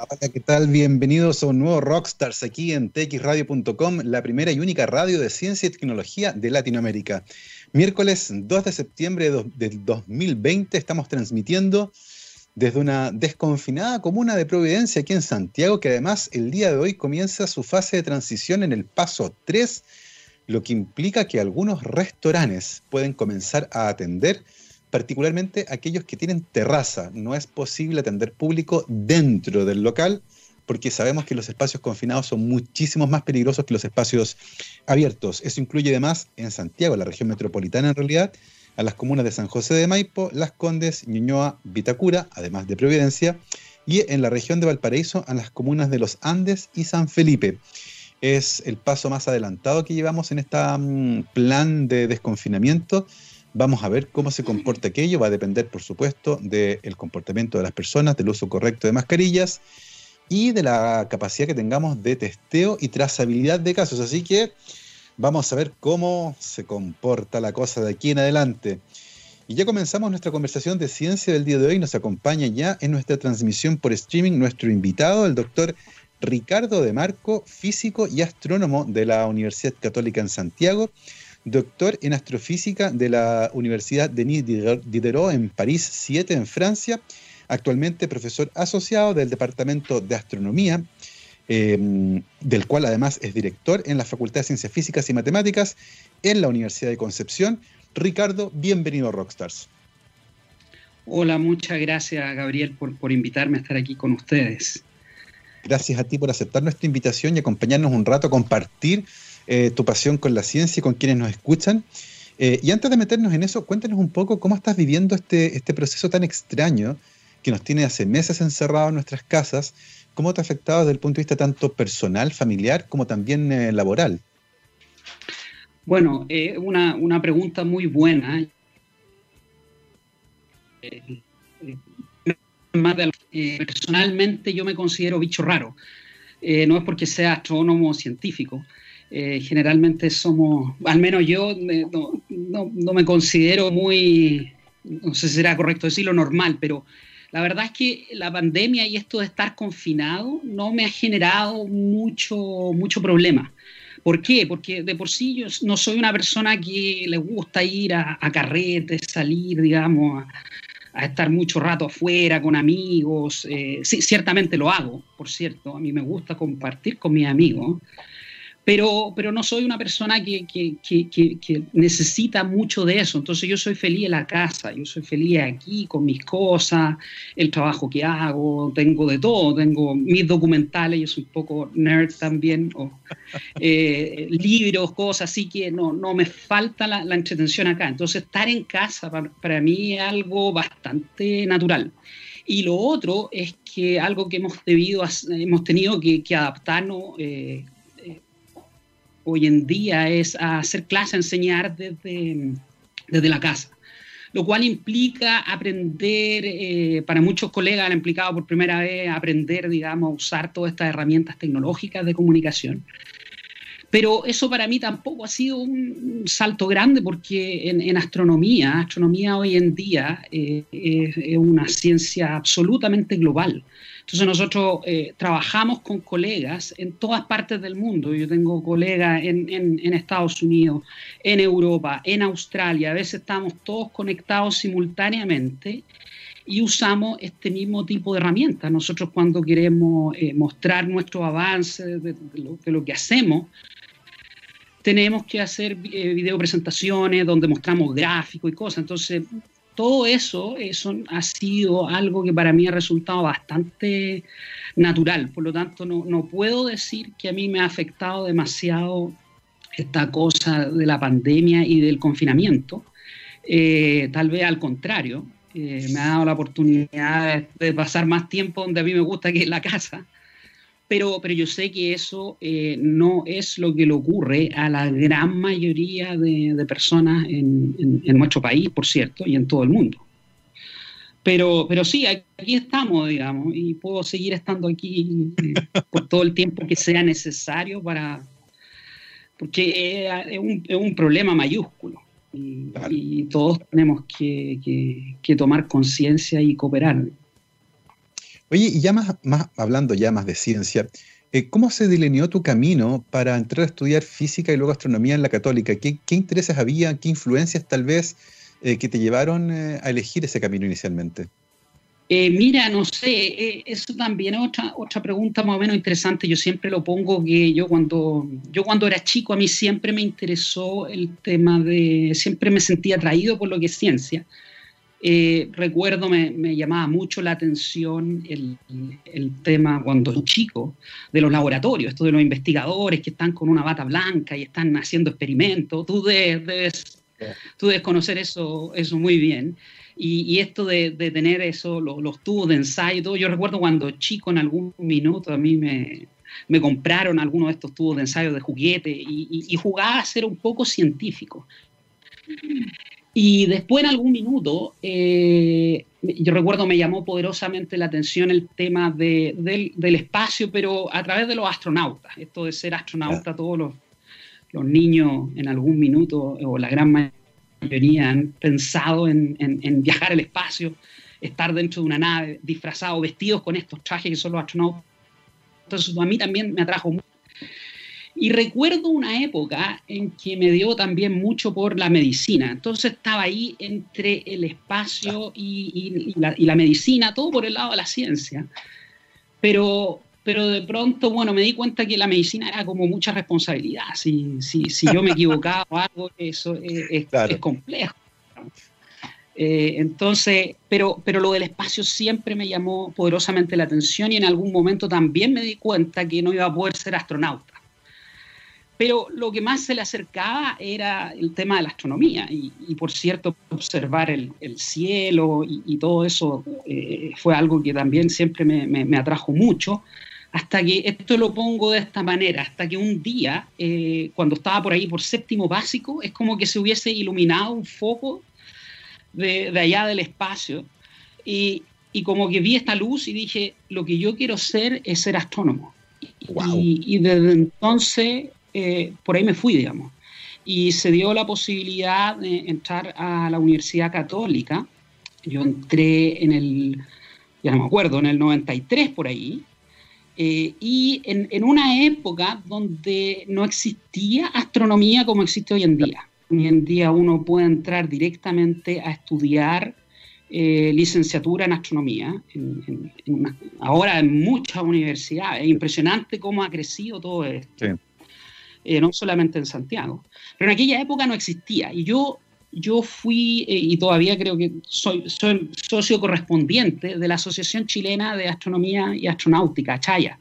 Hola, ¿qué tal? Bienvenidos a un nuevo Rockstars aquí en txradio.com, la primera y única radio de ciencia y tecnología de Latinoamérica. Miércoles 2 de septiembre del 2020 estamos transmitiendo desde una desconfinada comuna de Providencia aquí en Santiago, que además el día de hoy comienza su fase de transición en el paso 3, lo que implica que algunos restaurantes pueden comenzar a atender particularmente aquellos que tienen terraza. No es posible atender público dentro del local porque sabemos que los espacios confinados son muchísimos más peligrosos que los espacios abiertos. Eso incluye además en Santiago, la región metropolitana en realidad, a las comunas de San José de Maipo, Las Condes, Ñuñoa, Vitacura, además de Providencia, y en la región de Valparaíso a las comunas de Los Andes y San Felipe. Es el paso más adelantado que llevamos en este plan de desconfinamiento Vamos a ver cómo se comporta aquello. Va a depender, por supuesto, del comportamiento de las personas, del uso correcto de mascarillas y de la capacidad que tengamos de testeo y trazabilidad de casos. Así que vamos a ver cómo se comporta la cosa de aquí en adelante. Y ya comenzamos nuestra conversación de ciencia del día de hoy. Nos acompaña ya en nuestra transmisión por streaming nuestro invitado, el doctor Ricardo de Marco, físico y astrónomo de la Universidad Católica en Santiago doctor en astrofísica de la Universidad Denis Diderot en París 7, en Francia, actualmente profesor asociado del Departamento de Astronomía, em, del cual además es director en la Facultad de Ciencias Físicas y Matemáticas en la Universidad de Concepción. Ricardo, bienvenido a Rockstars. Hola, muchas gracias Gabriel por, por invitarme a estar aquí con ustedes. Gracias a ti por aceptar nuestra invitación y acompañarnos un rato a compartir eh, tu pasión con la ciencia y con quienes nos escuchan. Eh, y antes de meternos en eso, cuéntanos un poco cómo estás viviendo este, este proceso tan extraño que nos tiene hace meses encerrados en nuestras casas. ¿Cómo te ha afectado desde el punto de vista tanto personal, familiar, como también eh, laboral? Bueno, una, una, pregunta muy buena. personalmente yo me considero bicho raro. no es porque sea astrónomo o científico, eh, generalmente somos, al menos yo no, me considero muy, no sé si será correcto decirlo, normal, pero la verdad es que la pandemia y esto de estar confinado no me ha generado mucho, mucho problema. ¿Por qué? Porque de por sí yo no soy una persona que le gusta ir a, carretes, salir, digamos, a, estar mucho rato afuera con amigos. Eh, sí, ciertamente lo hago, por cierto. A mí me gusta compartir con mis amigos, pero, pero no soy una persona que, que, que, necesita mucho de eso. Entonces yo soy feliz en la casa, yo soy feliz aquí con mis cosas, el trabajo que hago, tengo de todo, tengo mis documentales, yo soy un poco nerd también, o, eh, libros, cosas, así que no, no me falta la, la entretención acá. Entonces estar en casa para, para mí es algo bastante natural. Y lo otro es que algo que hemos debido, hemos tenido que, que adaptarnos eh, hoy en día es hacer clase, enseñar desde, desde la casa, lo cual implica aprender, eh, para muchos colegas han implicado por primera vez aprender, digamos, a usar todas estas herramientas tecnológicas de comunicación. Pero eso para mí tampoco ha sido un salto grande porque en, astronomía, astronomía hoy en día eh, es una ciencia absolutamente global. Entonces nosotros eh, trabajamos con colegas en todas partes del mundo. Yo tengo colegas en, Estados Unidos, en Europa, en Australia. A veces estamos todos conectados simultáneamente y usamos este mismo tipo de herramientas. Nosotros cuando queremos eh, mostrar nuestro avance de, lo, que hacemos, tenemos que hacer eh, video presentaciones donde mostramos gráficos y cosas. Entonces, todo eso, eso ha sido algo que para mí ha resultado bastante natural. Por lo tanto, no, no puedo decir que a mí me ha afectado demasiado esta cosa de la pandemia y del confinamiento. Eh, tal vez al contrario, eh, me ha dado la oportunidad de pasar más tiempo donde a mí me gusta que en la casa pero, pero yo sé que eso eh, no es lo que le ocurre a la gran mayoría de, personas en, nuestro país, por cierto, y en todo el mundo. Pero, pero sí, aquí estamos, digamos, y puedo seguir estando aquí eh, por todo el tiempo que sea necesario para... Porque es, un, problema mayúsculo y, todos tenemos que tomar conciencia y cooperar. Oye, y ya más, hablando ya más de ciencia, eh, ¿cómo se delineó tu camino para entrar a estudiar física y luego astronomía en la católica? ¿Qué, intereses había, qué influencias tal vez eh, que te llevaron eh, a elegir ese camino inicialmente? mira, no sé, eso también es otra, otra pregunta más o menos interesante. Yo siempre lo pongo que yo cuando, yo cuando era chico a mí siempre me interesó el tema de, siempre me sentía atraído por lo que es ciencia. Eh, recuerdo, me, me, llamaba mucho la atención el, el, tema cuando chico de los laboratorios, esto de los investigadores que están con una bata blanca y están haciendo experimentos. Tú debes, tú debes conocer eso, eso muy bien. Y, y esto de, de, tener eso, los, los tubos de ensayo, todo. yo recuerdo cuando chico en algún minuto a mí me, me compraron algunos de estos tubos de ensayo de juguete y, y, y, jugaba a ser un poco científico. Y después en algún minuto, eh, yo recuerdo me llamó poderosamente la atención el tema de, del, del, espacio, pero a través de los astronautas. Esto de ser astronauta, todos los, los, niños en algún minuto, o la gran mayoría, han pensado en, en, en viajar al espacio, estar dentro de una nave, disfrazados, vestidos con estos trajes que son los astronautas. Entonces a mí también me atrajo mucho y recuerdo una época en que me dio también mucho por la medicina. Entonces estaba ahí entre el espacio y, y, la, y, la, medicina, todo por el lado de la ciencia. Pero, pero de pronto, bueno, me di cuenta que la medicina era como mucha responsabilidad. Si, si, si yo me equivocaba o algo, eso es, es, claro. es complejo. Eh, entonces, pero, pero lo del espacio siempre me llamó poderosamente la atención y en algún momento también me di cuenta que no iba a poder ser astronauta pero lo que más se le acercaba era el tema de la astronomía y, y por cierto observar el, el cielo y, y, todo eso eh, fue algo que también siempre me, me, me, atrajo mucho hasta que esto lo pongo de esta manera hasta que un día eh, cuando estaba por ahí por séptimo básico es como que se hubiese iluminado un foco de, de allá del espacio y, y, como que vi esta luz y dije lo que yo quiero ser es ser astrónomo wow. y, y desde entonces eh, por ahí me fui, digamos. Y se dio la posibilidad de entrar a la Universidad Católica. Yo entré en el, ya no me acuerdo, en el 93 por ahí. Eh, y en, una época donde no existía astronomía como existe hoy en día. Hoy en día uno puede entrar directamente a estudiar eh, licenciatura en astronomía, ahora en muchas universidades. Es impresionante cómo ha crecido todo esto. Sí eh, no solamente en Santiago. Pero en aquella época no existía y yo, yo fui, eh, y todavía creo que soy, soy, socio correspondiente de la Asociación Chilena de Astronomía y Astronáutica, Chaya.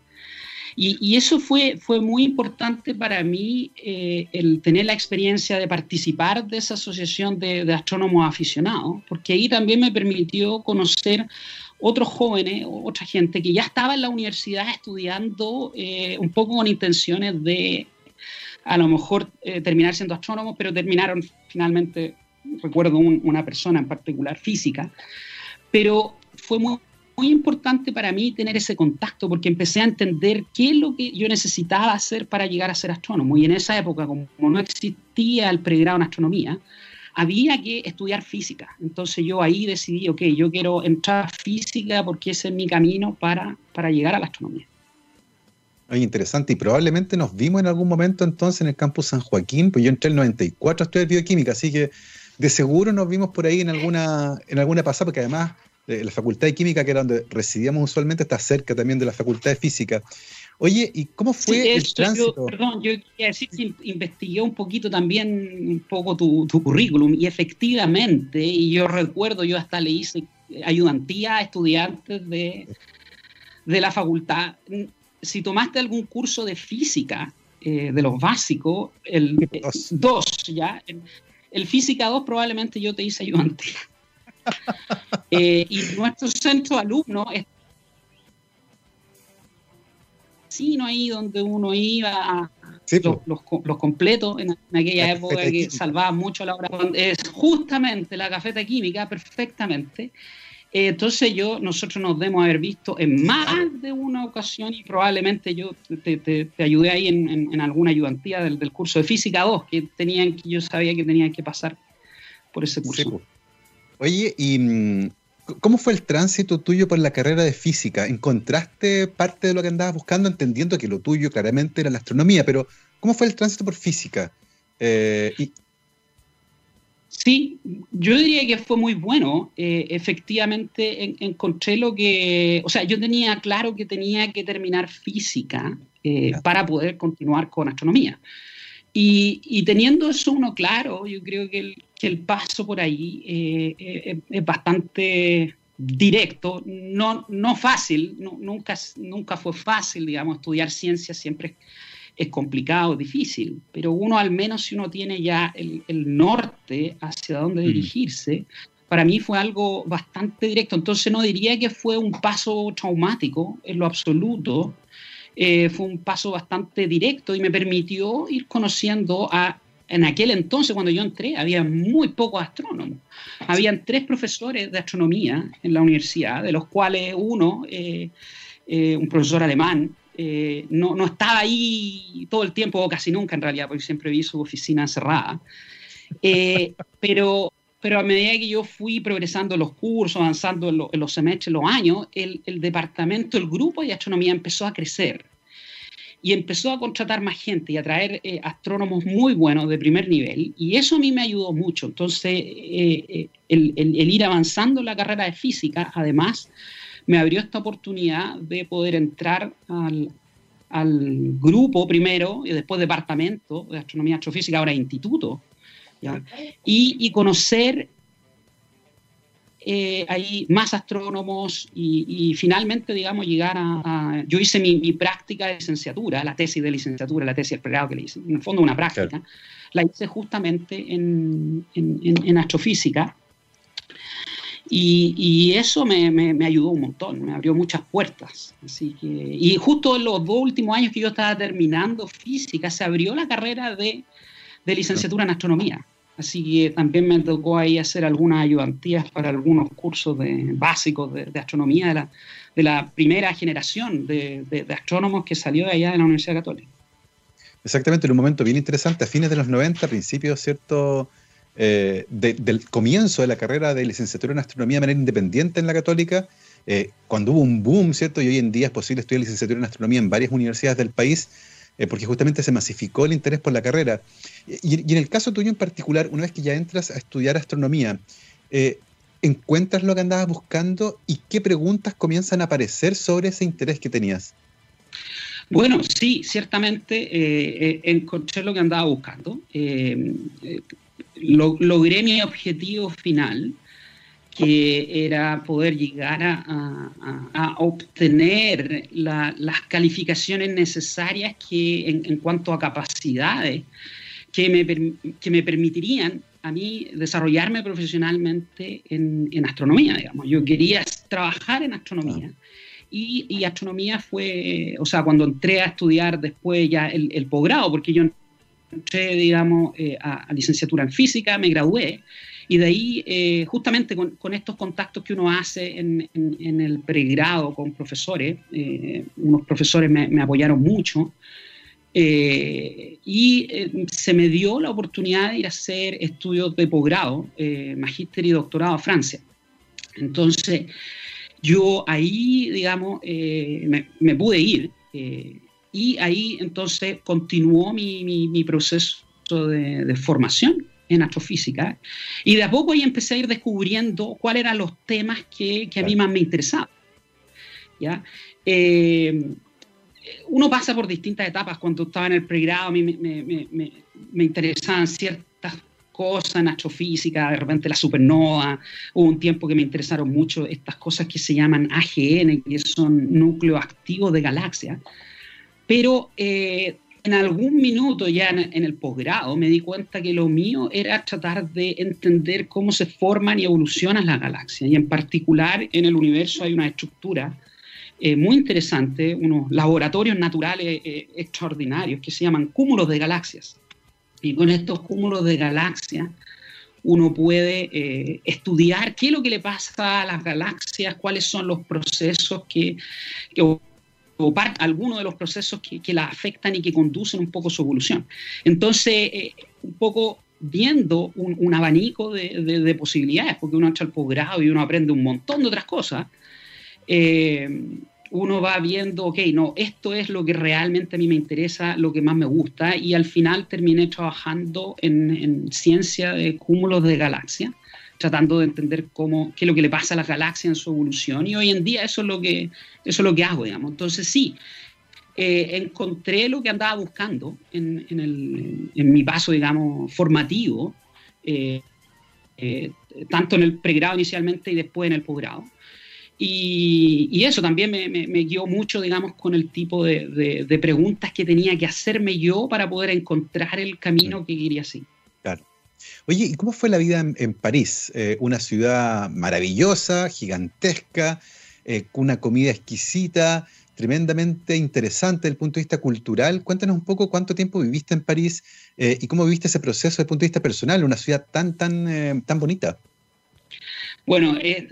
Y, y eso fue, fue muy importante para mí, eh, el tener la experiencia de participar de esa asociación de, de astrónomos aficionados, porque ahí también me permitió conocer otros jóvenes, otra gente que ya estaba en la universidad estudiando eh, un poco con intenciones de a lo mejor eh, terminar siendo astrónomos, pero terminaron finalmente, recuerdo un, una persona en particular, física, pero fue muy, muy importante para mí tener ese contacto porque empecé a entender qué es lo que yo necesitaba hacer para llegar a ser astrónomo. Y en esa época, como no existía el pregrado en astronomía, había que estudiar física. Entonces yo ahí decidí, ok, yo quiero entrar a física porque ese es mi camino para, para llegar a la astronomía. Oye, interesante. Y probablemente nos vimos en algún momento entonces en el campus San Joaquín, pues yo entré en el 94 a estudiar bioquímica, así que de seguro nos vimos por ahí en alguna, en alguna pasada, porque además eh, la Facultad de Química, que era donde residíamos usualmente, está cerca también de la Facultad de Física. Oye, ¿y cómo fue sí, el tránsito? Yo, perdón, yo quería decir que investigué un poquito también un poco tu, tu, currículum y efectivamente, y yo recuerdo, yo hasta le hice ayudantía a estudiantes de, de la facultad si tomaste algún curso de física, eh, de los básicos, el 2, eh, ¿ya? El, el, física 2 probablemente yo te hice ayudante. eh, y nuestro centro de alumnos es no ahí donde uno iba sí, los, los, los, completos en, en aquella época que salvaba mucho la hora. Es justamente la cafeta química, perfectamente. Eh, entonces yo, nosotros nos debemos haber visto en más de una ocasión y probablemente yo te, te, te ayudé ahí en, en, en, alguna ayudantía del, del, curso de Física 2, que tenían, yo sabía que tenían que pasar por ese curso. Sí. Oye, y mm, ¿Cómo fue el tránsito tuyo por la carrera de física? ¿Encontraste parte de lo que andabas buscando, entendiendo que lo tuyo claramente era la astronomía, pero ¿cómo fue el tránsito por física? Eh, sí, yo diría que fue muy bueno. Eh, efectivamente, encontré lo que, o sea, yo tenía claro que tenía que terminar física eh, para poder continuar con astronomía. Y, teniendo eso uno claro, yo creo que el, paso por ahí eh, eh, es bastante directo, no, no fácil, nunca, nunca fue fácil, digamos, estudiar ciencia siempre es, complicado, difícil, pero uno al menos si uno tiene ya el, norte hacia dónde mm. dirigirse, para mí fue algo bastante directo, entonces no diría que fue un paso traumático en lo absoluto, eh, fue un paso bastante directo y me permitió ir conociendo a... En aquel entonces, cuando yo entré, había muy pocos astrónomos. Habían tres profesores de astronomía en la universidad, de los cuales uno, eh, eh, un profesor alemán, no, no, estaba ahí todo el tiempo, o casi nunca en realidad, porque siempre vi su oficina cerrada. pero, pero a medida que yo fui progresando en los cursos, avanzando en, los semestres, los años, el, departamento, el grupo de astronomía empezó a crecer y empezó a contratar más gente y a traer eh, astrónomos muy buenos de primer nivel y eso a mí me ayudó mucho. Entonces, eh, eh, el, ir avanzando en la carrera de física, además, me abrió esta oportunidad de poder entrar al, grupo primero y después departamento de astronomía astrofísica, ahora instituto, y, conocer eh, ahí más astrónomos y, finalmente, digamos, llegar a... yo hice mi, práctica de licenciatura, la tesis de licenciatura, la tesis de pregrado que le hice, en el fondo una práctica, la hice justamente en, en, astrofísica. Y, eso me, me, ayudó un montón, me abrió muchas puertas. Así que, y justo en los dos últimos años que yo estaba terminando física, se abrió la carrera de de licenciatura en astronomía. Así que también me tocó ahí hacer algunas ayudantías para algunos cursos de, básicos de, astronomía de la, de la, primera generación de, astrónomos que salió de allá de la Universidad Católica. Exactamente, en un momento bien interesante, a fines de los 90, principios, ¿cierto? Eh, del comienzo de la carrera de licenciatura en astronomía de manera independiente en la Católica, eh, cuando hubo un boom, ¿cierto? Y hoy en día es posible estudiar licenciatura en astronomía en varias universidades del país, eh, porque justamente se masificó el interés por la carrera. Y, en el caso tuyo en particular, una vez que ya entras a estudiar astronomía, ¿encuentras lo que andabas buscando y qué preguntas comienzan a aparecer sobre ese interés que tenías? Bueno, sí, ciertamente encontré lo que andaba buscando. Logré mi objetivo final, que era poder llegar a, obtener las calificaciones necesarias que en, cuanto a capacidades que me, que me, permitirían a mí desarrollarme profesionalmente en, astronomía, digamos. Yo quería trabajar en astronomía. Y, astronomía fue, o sea, cuando entré a estudiar después ya el, posgrado, porque yo entré, digamos, eh, a, licenciatura en física, me gradué, y de ahí, eh, justamente con, estos contactos que uno hace en, el pregrado con profesores, eh, unos profesores me, apoyaron mucho, y se me dio la oportunidad de ir a hacer estudios de posgrado, magíster y doctorado a Francia. Entonces, yo ahí, digamos, me, pude ir. Y ahí entonces continuó mi, proceso de formación en astrofísica. Y de a poco ahí empecé a ir descubriendo cuáles eran los temas que, que a mí más me interesaban. ¿ya? Eh, uno pasa por distintas etapas. Cuando estaba en el pregrado, a mí me, me, me, me, interesaban ciertas cosas en astrofísica, de repente la supernova. Hubo un tiempo que me interesaron mucho estas cosas que se llaman AGN, que son núcleos activos de galaxias. Pero eh, en algún minuto ya en, el posgrado me di cuenta que lo mío era tratar de entender cómo se forman y evolucionan las galaxias. Y en particular en el universo hay una estructura eh, muy interesante, unos laboratorios naturales eh, extraordinarios que se llaman cúmulos de galaxias. Y con estos cúmulos de galaxias uno puede estudiar qué es lo que le pasa a las galaxias, cuáles son los procesos que, que o algunos de los procesos que, la afectan y que conducen un poco su evolución. Entonces, eh, un poco viendo un, abanico de, posibilidades, porque uno entra al posgrado y uno aprende un montón de otras cosas. Eh, uno va viendo, ok, no, esto es lo que realmente a mí me interesa, lo que más me gusta, y al final terminé trabajando en, ciencia de cúmulos de galaxias, tratando de entender cómo, qué es lo que le pasa a las galaxias en su evolución, y hoy en día eso es lo que, eso es lo que hago, digamos. Entonces sí, eh, encontré lo que andaba buscando en, mi paso, digamos, formativo, eh, eh, tanto en el pregrado inicialmente y después en el posgrado. Y, eso también me, guió mucho, digamos, con el tipo de, preguntas que tenía que hacerme yo para poder encontrar el camino que quería seguir. Claro. Oye, ¿y cómo fue la vida en, París? Eh, una ciudad maravillosa, gigantesca, eh, una comida exquisita, tremendamente interesante desde el punto de vista cultural. Cuéntanos un poco cuánto tiempo viviste en París eh, y cómo viviste ese proceso desde el punto de vista personal, una ciudad tan, tan, tan bonita. Bueno, es,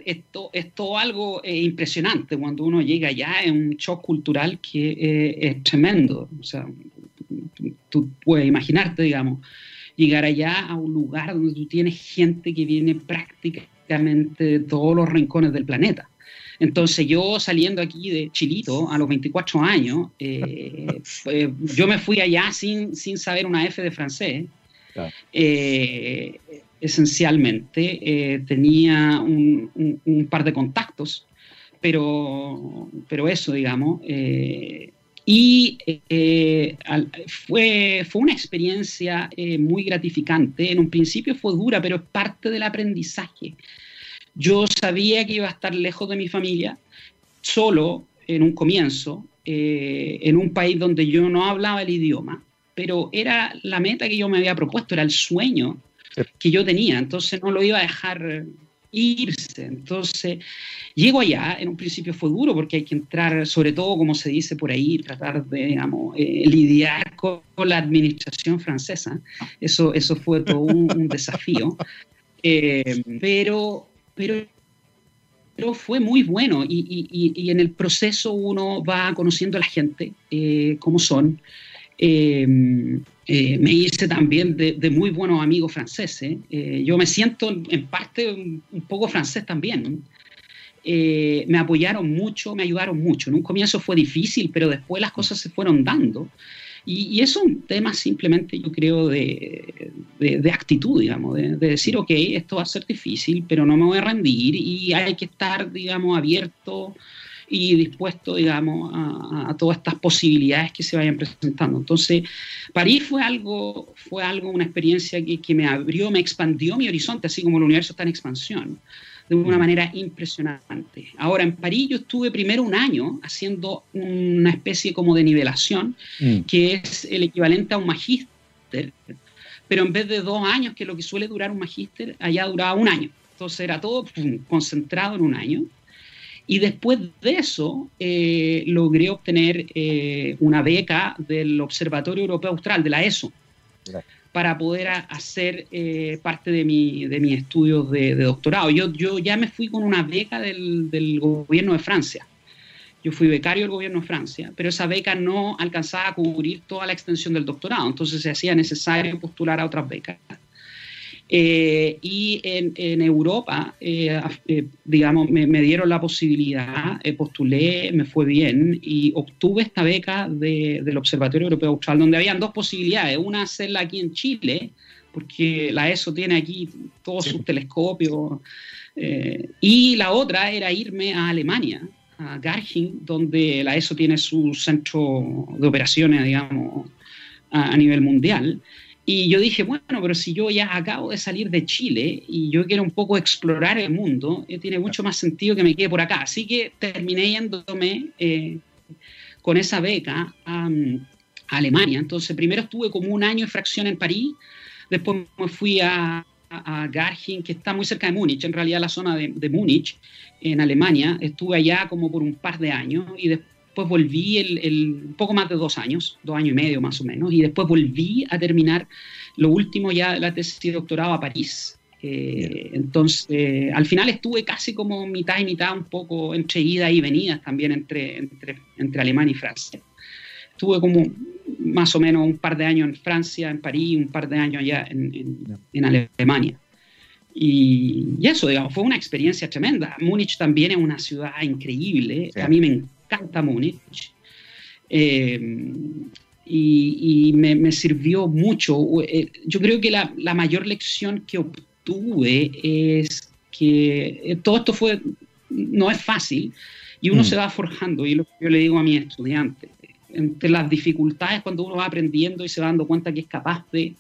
todo algo eh, impresionante cuando uno llega allá, es un shock cultural que eh, es tremendo. O sea, tú puedes imaginarte, digamos, llegar allá a un lugar donde tú tienes gente que viene prácticamente de todos los rincones del planeta. Entonces yo saliendo aquí de Chilito a los 24 años, eh, yo me fui allá sin, sin saber una F de francés esencialmente. Eh, tenía un, par de contactos, pero, pero eso, digamos. Eh, y eh, fue, fue una experiencia muy gratificante. En un principio fue dura, pero es parte del aprendizaje. Yo sabía que iba a estar lejos de mi familia, solo en un comienzo, en un país donde yo no hablaba el idioma, pero era la meta que yo me había propuesto, era el sueño que yo tenía, entonces no lo iba a dejar irse. Entonces, llego allá, en un principio fue duro porque hay que entrar, sobre todo como se dice por ahí, tratar de, eh, lidiar con, la administración francesa. Eso, eso fue todo un, desafío. Eh, pero, pero, pero fue muy bueno y, y, en el proceso uno va conociendo a la gente, eh, cómo son. Eh, me hice también de, muy buenos amigos franceses. Eh, yo me siento en parte un, poco francés también. Eh, me apoyaron mucho, me ayudaron mucho. En un comienzo fue difícil, pero después las cosas se fueron dando. Y, eso es un tema simplemente, yo creo, de, de, actitud, digamos, de, de, decir, ok, esto va a ser difícil, pero no me voy a rendir y hay que estar, digamos, abierto y dispuesto, digamos, a, todas estas posibilidades que se vayan presentando. Entonces, París fue algo, fue algo una experiencia que, que me abrió, me expandió mi horizonte, así como el universo está en expansión de una mm. manera impresionante. Ahora, en París yo estuve primero un año haciendo una especie como de nivelación, mm. que es el equivalente a un magíster, pero en vez de dos años, que es lo que suele durar un magíster, allá duraba un año. Entonces era todo concentrado en un año. Y después de eso, eh, logré obtener eh, una beca del Observatorio Europeo Austral, de la ESO, para poder hacer eh, parte de, mi, de mis estudios de, doctorado. Yo, yo ya me fui con una beca del, del, gobierno de Francia. Yo fui becario del gobierno de Francia, pero esa beca no alcanzaba a cubrir toda la extensión del doctorado, entonces se hacía necesario postular a otras becas. Eh, y en, Europa, eh, eh, digamos, me, dieron la posibilidad, postulé, me fue bien y obtuve esta beca del Observatorio Europeo Austral, donde habían dos posibilidades. Una, hacerla aquí en Chile, porque la ESO tiene aquí todos sus telescopios. y la otra era irme a Alemania, a Garching, donde la ESO tiene su centro de operaciones, digamos, a nivel mundial. Y yo dije, bueno, pero si yo ya acabo de salir de Chile y yo quiero un poco explorar el mundo, eh, tiene mucho más sentido que me quede por acá. Así que terminé yéndome eh, con esa beca a, Alemania. Entonces, primero estuve como un año de fracción en París, después me fui a, a Garching, que está muy cerca de Múnich, en realidad la zona de, de Múnich, en Alemania. Estuve allá como por un par de años y después después volví el, poco más de dos años, dos años y medio más o menos, y después volví a terminar lo último ya la tesis de doctorado a París. Eh, entonces, al final estuve casi como mitad y mitad, un poco entre ida y venidas también entre, entre, entre Alemania y Francia. Estuve como más o menos un par de años en Francia, en París, un par de años allá en, Alemania. Y, eso, digamos, fue una experiencia tremenda. Múnich también es una ciudad increíble. A mí me encanta Múnich. Eh, y, me, sirvió mucho. Eh, yo creo que la, la, mayor lección que obtuve es que eh, todo esto fue, no es fácil y uno mm. se va forjando. Y lo que yo le digo a mis estudiantes, entre las dificultades cuando uno va aprendiendo y se va dando cuenta que es capaz de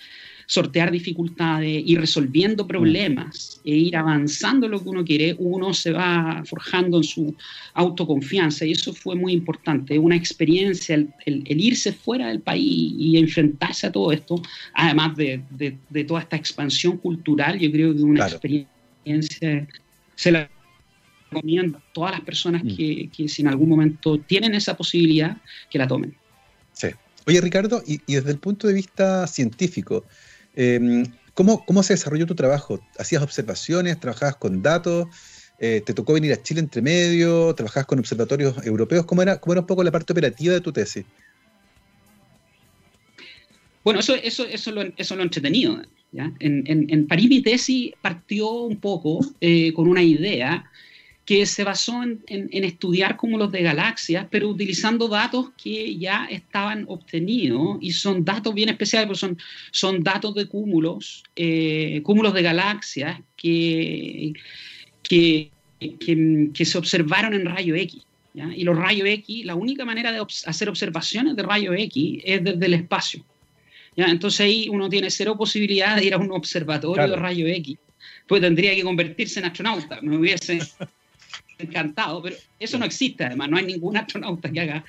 sortear dificultades, y resolviendo mm. problemas e ir avanzando lo que uno quiere, uno se va forjando en su autoconfianza y eso fue muy importante, una experiencia, el, irse fuera del país y enfrentarse a todo esto, además de, toda esta expansión cultural, yo creo que una experiencia se la recomiendo a todas las personas mm. que, que si en algún momento tienen esa posibilidad, que la tomen. Sí. Oye, Ricardo, y, desde el punto de vista científico, Em, ¿cómo, ¿Cómo se desarrolló tu trabajo? ¿Hacías observaciones? ¿Trabajabas con datos? Eh, ¿Te tocó venir a Chile entre medio? ¿Trabajabas con observatorios europeos? ¿Cómo era, cómo era un poco la parte operativa de tu tesis? Bueno, eso, eso, eso, lo, eso lo entretenido. ¿ya? En, en, en, París mi tesis partió un poco eh, con una idea que se basó en, estudiar cúmulos de galaxias, pero utilizando datos que ya estaban obtenidos y son datos bien especiales, porque son, son datos de cúmulos, eh, cúmulos de galaxias que, que, que, se observaron en rayo X. Y los rayos X, la única manera de hacer observaciones de rayo X es desde el espacio. ¿ya? Entonces ahí uno tiene cero posibilidad de ir a un observatorio de rayo X, pues tendría que convertirse en astronauta. Me hubiese encantado, pero eso no existe además, no hay ningún astronauta que haga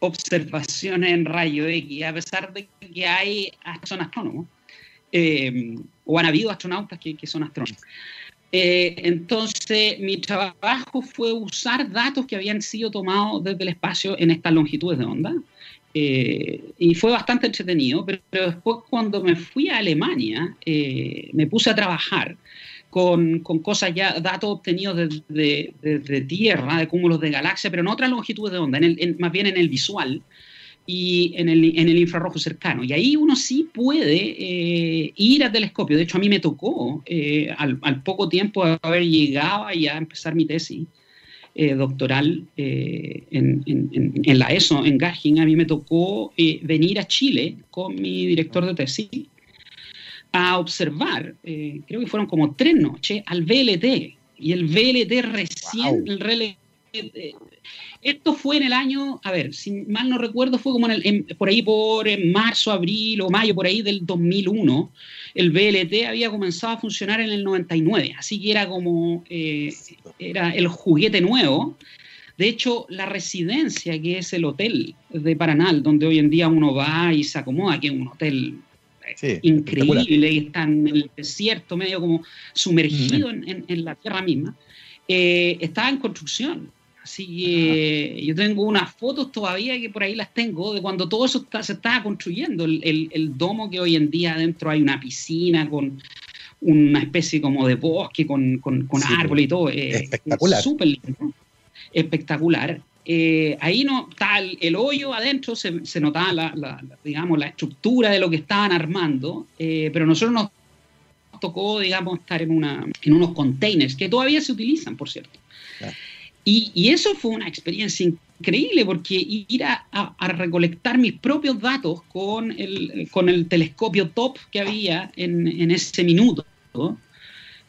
observaciones en rayo X, a pesar de que hay, son astrónomos, eh, o han habido astronautas que, son astrónomos. Eh, entonces, mi trabajo fue usar datos que habían sido tomados desde el espacio en estas longitudes de onda, eh, y fue bastante entretenido, pero, después cuando me fui a Alemania, me puse a trabajar con, cosas ya, datos obtenidos desde Tierra, de cúmulos de galaxias, pero en otras longitudes de onda, en más bien en el visual y en el, en el, infrarrojo cercano. Y ahí uno sí puede eh, ir al telescopio. De hecho, a mí me tocó, eh, al, poco tiempo de haber llegado y a empezar mi tesis eh, doctoral en, en, la ESO, en Garching, a mí me tocó venir a Chile con mi director de tesis a observar, eh, creo que fueron como tres noches, al VLT. Y el VLT recién, el eh, esto fue en el año, a ver, si mal no recuerdo, fue como en el, por ahí por marzo, abril o mayo, por ahí del 2001. El VLT había comenzado a funcionar en el 99, así que era como, eh, era el juguete nuevo. De hecho, la residencia, que es el hotel de Paranal, donde hoy en día uno va y se acomoda, que es un hotel increíble y está en el desierto, medio como sumergido mm. en, la tierra misma, eh, estaba en construcción. Así que yo tengo unas fotos todavía que por ahí las tengo de cuando todo eso se estaba construyendo. El, domo que hoy en día adentro hay una piscina con una especie como de bosque con, con, árboles y todo. Eh, espectacular. Súper lindo. Espectacular. Eh, ahí no está el, hoyo adentro, se, se notaba la, digamos, la estructura de lo que estaban armando, eh, pero nosotros nos tocó, digamos, estar en, una, en unos containers que todavía se utilizan, por cierto. Y, y, eso fue una experiencia increíble porque ir a, a, recolectar mis propios datos con el, con el telescopio top que había en, en ese minuto,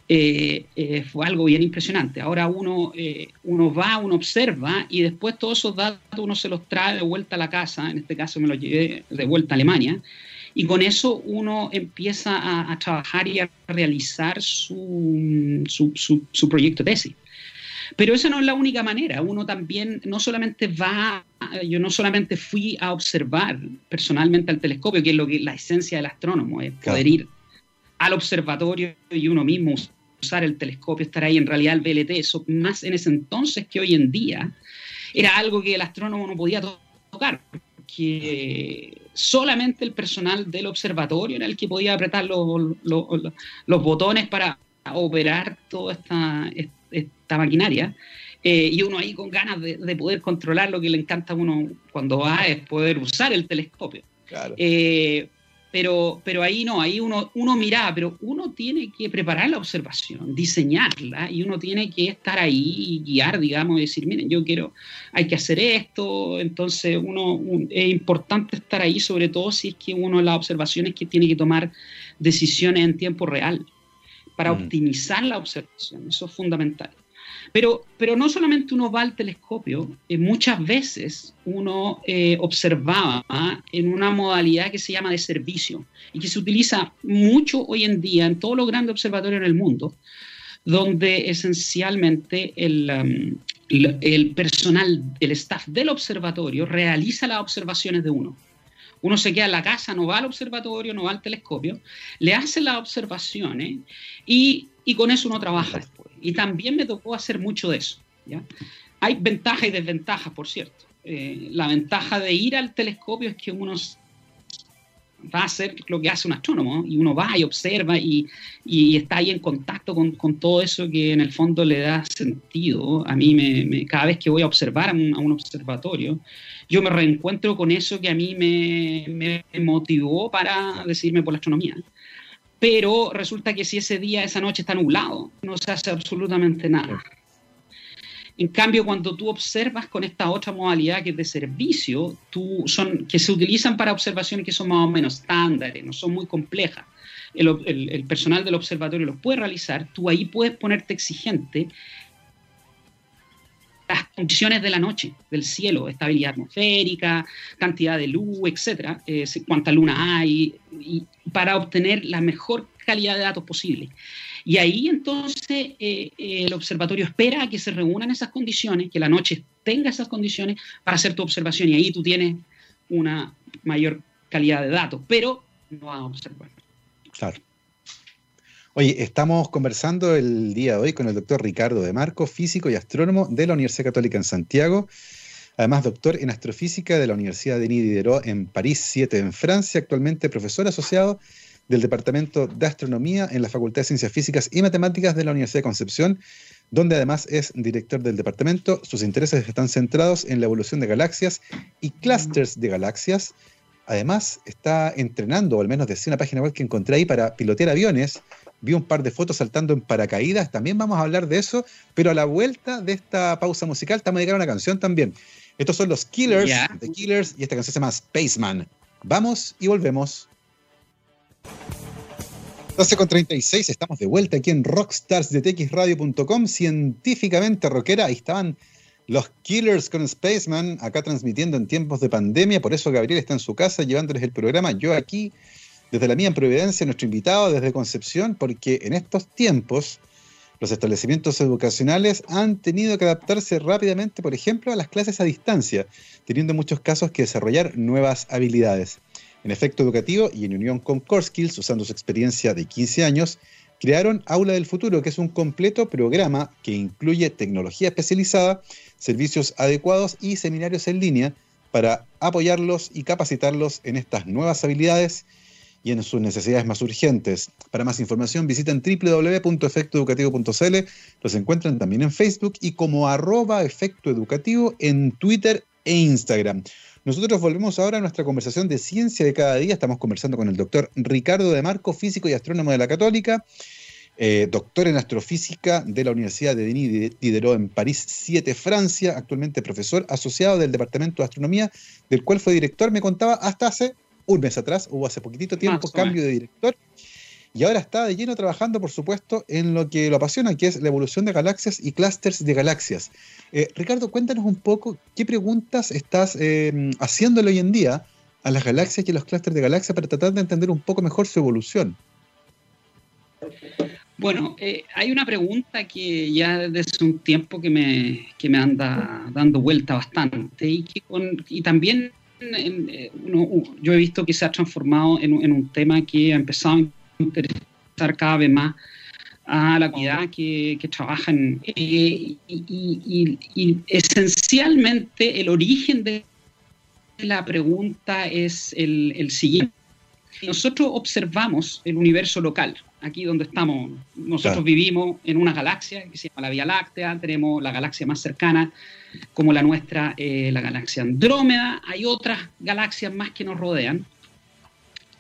eh, eh, fue algo bien impresionante. Ahora uno, eh, uno va, uno observa y después todos esos datos uno se los trae de vuelta a la casa, en este caso me los llevé de vuelta a Alemania, y con eso uno empieza a, trabajar y a realizar su, su, su, proyecto de tesis. Pero esa no es la única manera. Uno también no solamente va, yo no solamente fui a observar personalmente al telescopio, que es lo que la esencia del astrónomo, es poder ir al observatorio y uno mismo usar el telescopio, estar ahí, en realidad el VLT, eso más en ese entonces que hoy en día, era algo que el astrónomo no podía tocar, que solamente el personal del observatorio era el que podía apretar los, los, botones para operar toda esta, esta maquinaria. Eh, y uno ahí con ganas de, de, poder controlar lo que le encanta a uno cuando va es poder usar el telescopio. Eh, pero, pero ahí no, ahí uno, uno mira, pero uno tiene que preparar la observación, diseñarla, y uno tiene que estar ahí y guiar, digamos, y decir, miren, yo quiero, hay que hacer esto, entonces uno, es importante estar ahí, sobre todo si es que uno las observaciones que tiene que tomar decisiones en tiempo real, para mm. optimizar la observación, eso es fundamental. Pero, pero no solamente uno va al telescopio, eh, muchas veces uno eh, observaba en una modalidad que se llama de servicio y que se utiliza mucho hoy en día en todos los grandes observatorios en el mundo, donde esencialmente el, um, el personal, el staff del observatorio realiza las observaciones de uno. Uno se queda en la casa, no va al observatorio, no va al telescopio, le hace las observaciones y, y con eso uno trabaja. Y también me tocó hacer mucho de eso. ¿ya? Hay ventajas y desventajas, por cierto. Eh, la ventaja de ir al telescopio es que uno va a hacer lo que hace un astrónomo y uno va y observa y, y está ahí en contacto con, con, todo eso que en el fondo le da sentido. A mí me, cada vez que voy a observar a un, a un, observatorio, yo me reencuentro con eso que a mí me, me motivó para decidirme por la astronomía pero resulta que si ese día, esa noche está nublado, no se hace absolutamente nada. En cambio, cuando tú observas con esta otra modalidad que es de servicio, tú son, que se utilizan para observaciones que son más o menos estándares, no son muy complejas, el, el personal del observatorio los puede realizar, tú ahí puedes ponerte exigente las condiciones de la noche, del cielo, estabilidad atmosférica, cantidad de luz, etcétera, eh, cuánta luna hay, y para obtener la mejor calidad de datos posible. Y ahí entonces eh, el observatorio espera a que se reúnan esas condiciones, que la noche tenga esas condiciones para hacer tu observación y ahí tú tienes una mayor calidad de datos, pero no vas a observar. Claro. Oye, estamos conversando el día de hoy con el doctor Ricardo de Marco, físico y astrónomo de la Universidad Católica en Santiago. Además, doctor en astrofísica de la Universidad de Diderot en París 7 en Francia, actualmente profesor asociado del Departamento de Astronomía en la Facultad de Ciencias Físicas y Matemáticas de la Universidad de Concepción, donde además es director del departamento. Sus intereses están centrados en la evolución de galaxias y clústeres de galaxias. Además, está entrenando, o al menos decía una página web que encontré ahí, para pilotear aviones vi un par de fotos saltando en paracaídas, también vamos a hablar de eso, pero a la vuelta de esta pausa musical estamos a llegar a una canción también. Estos son los Killers, The Killers, y esta canción se llama Spaceman. Vamos y volvemos. 12 con 36, estamos de vuelta aquí en rockstarsdetxradio.com, científicamente rockera. Ahí estaban los Killers con Spaceman, acá transmitiendo en tiempos de pandemia. Por eso Gabriel está en su casa llevándoles el programa. Yo aquí desde la mía en Providencia, nuestro invitado desde Concepción, porque en estos tiempos los establecimientos educacionales han tenido que adaptarse rápidamente, por ejemplo, a las clases a distancia, teniendo en muchos casos que desarrollar nuevas habilidades. En efecto educativo y en unión con Core Skills, usando su experiencia de 15 años, crearon Aula del Futuro, que es un completo programa que incluye tecnología especializada, servicios adecuados y seminarios en línea para apoyarlos y capacitarlos en estas nuevas habilidades y en sus necesidades más urgentes. Para más información visiten www.efectoeducativo.cl, los encuentran también en Facebook y como arroba efecto educativo en Twitter e Instagram. Nosotros volvemos ahora a nuestra conversación de ciencia de cada día. Estamos conversando con el doctor Ricardo de Marco, físico y astrónomo de la Católica, eh, doctor en astrofísica de la Universidad de Denis Diderot en París 7, Francia, actualmente profesor asociado del Departamento de Astronomía, del cual fue director, me contaba, hasta hace un mes atrás, hubo hace poquitito tiempo cambio de director, y ahora está de lleno trabajando, por supuesto, en lo que lo apasiona, que es la evolución de galaxias y clústeres de galaxias. Eh, Ricardo, cuéntanos un poco qué preguntas estás eh, haciéndole hoy en día a las galaxias y a los clústeres de galaxias para tratar de entender un poco mejor su evolución. Bueno, eh, hay una pregunta que ya desde un tiempo que me, que me anda dando vuelta bastante y, que con, y también eh, yo he visto que se ha transformado en, un tema que ha empezado a interesar cada vez más a la comunidad que, que trabaja en... Eh, y, esencialmente el origen de la pregunta es el, el siguiente. Nosotros observamos el universo local, aquí donde estamos. Nosotros vivimos en una galaxia que se llama la Vía Láctea, tenemos la galaxia más cercana como la nuestra, eh, la galaxia Andrómeda. Hay otras galaxias más que nos rodean.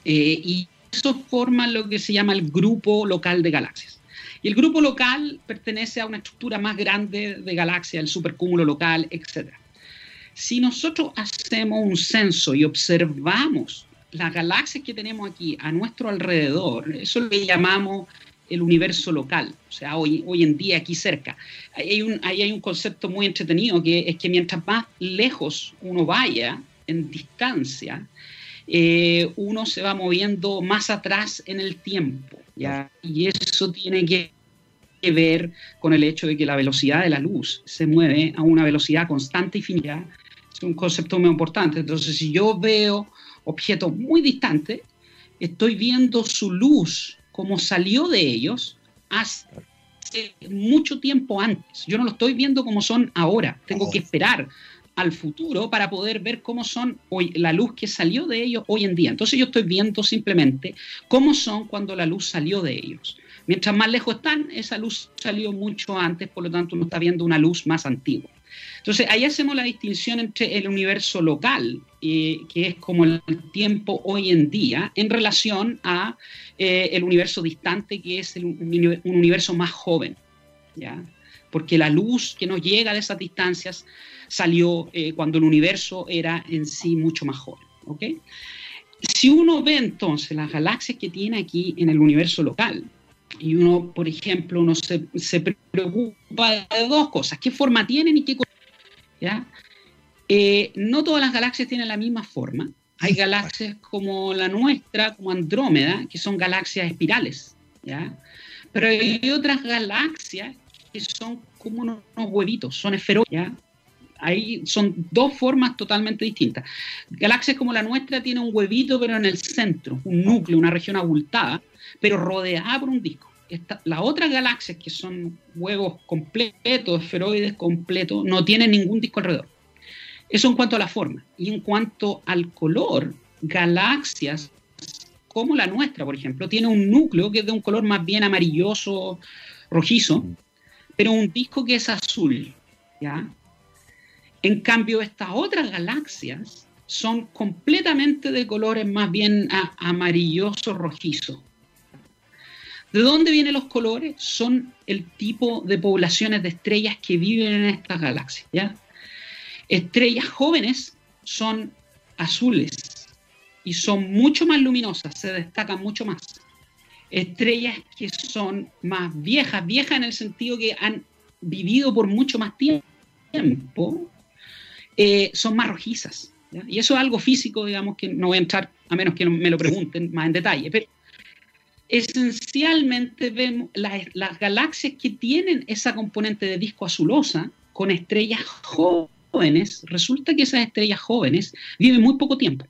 Eh, y eso forma lo que se llama el grupo local de galaxias. Y el grupo local pertenece a una estructura más grande de galaxias, el supercúmulo local, etc. Si nosotros hacemos un censo y observamos las galaxias que tenemos aquí a nuestro alrededor, eso lo llamamos el universo local, o sea, hoy, hoy en día aquí cerca. hay, un, ahí hay un concepto muy entretenido que es que mientras más lejos uno vaya en distancia, eh, uno se va moviendo más atrás en el tiempo. ¿ya? Y eso tiene que ver con el hecho de que la velocidad de la luz se mueve a una velocidad constante y finita. Es un concepto muy importante. Entonces, si yo veo objetos muy distantes, estoy viendo su luz como salió de ellos hace mucho tiempo antes. Yo no lo estoy viendo como son ahora. Tengo que esperar al futuro para poder ver cómo son hoy, la luz que salió de ellos hoy en día. Entonces yo estoy viendo simplemente cómo son cuando la luz salió de ellos. Mientras más lejos están, esa luz salió mucho antes, por lo tanto uno está viendo una luz más antigua. Entonces ahí hacemos la distinción entre el universo local, eh, que es como el tiempo hoy en día, en relación a eh, el universo distante, que es un universo más joven. ¿ya? Porque la luz que nos llega de esas distancias salió eh, cuando el universo era en sí mucho más joven. ¿okay? Si uno ve entonces las galaxias que tiene aquí en el universo local, y uno, por ejemplo, uno se, se preocupa de dos cosas, qué forma tienen y qué... ¿ya? Eh, no todas las galaxias tienen la misma forma. Hay galaxias como la nuestra, como Andrómeda, que son galaxias espirales, ¿ya? Pero hay otras galaxias que son como unos, huevitos, son esferoides, ahí son dos formas totalmente distintas. Galaxias como la nuestra tiene un huevito, pero en el centro, un núcleo, una región abultada, pero rodeada por un disco. Las otras galaxias, que son huevos completos, esferoides completos, no tienen ningún disco alrededor. Eso en cuanto a la forma. Y en cuanto al color, galaxias como la nuestra, por ejemplo, tiene un núcleo que es de un color más bien amarilloso, rojizo, pero un disco que es azul. ¿ya? En cambio, estas otras galaxias son completamente de colores más bien amarilloso, rojizo. ¿De dónde vienen los colores? Son el tipo de poblaciones de estrellas que viven en estas galaxias. Estrellas jóvenes son azules y son mucho más luminosas, se destacan mucho más. Estrellas que son más viejas, viejas en el sentido que han vivido por mucho más tiempo, eh, son más rojizas. Y eso es algo físico, digamos, que no voy a entrar a menos que me lo pregunten más en detalle. Pero esencialmente vemos las, galaxias que tienen esa componente de disco azulosa con estrellas jóvenes, resulta que esas estrellas jóvenes viven muy poco tiempo.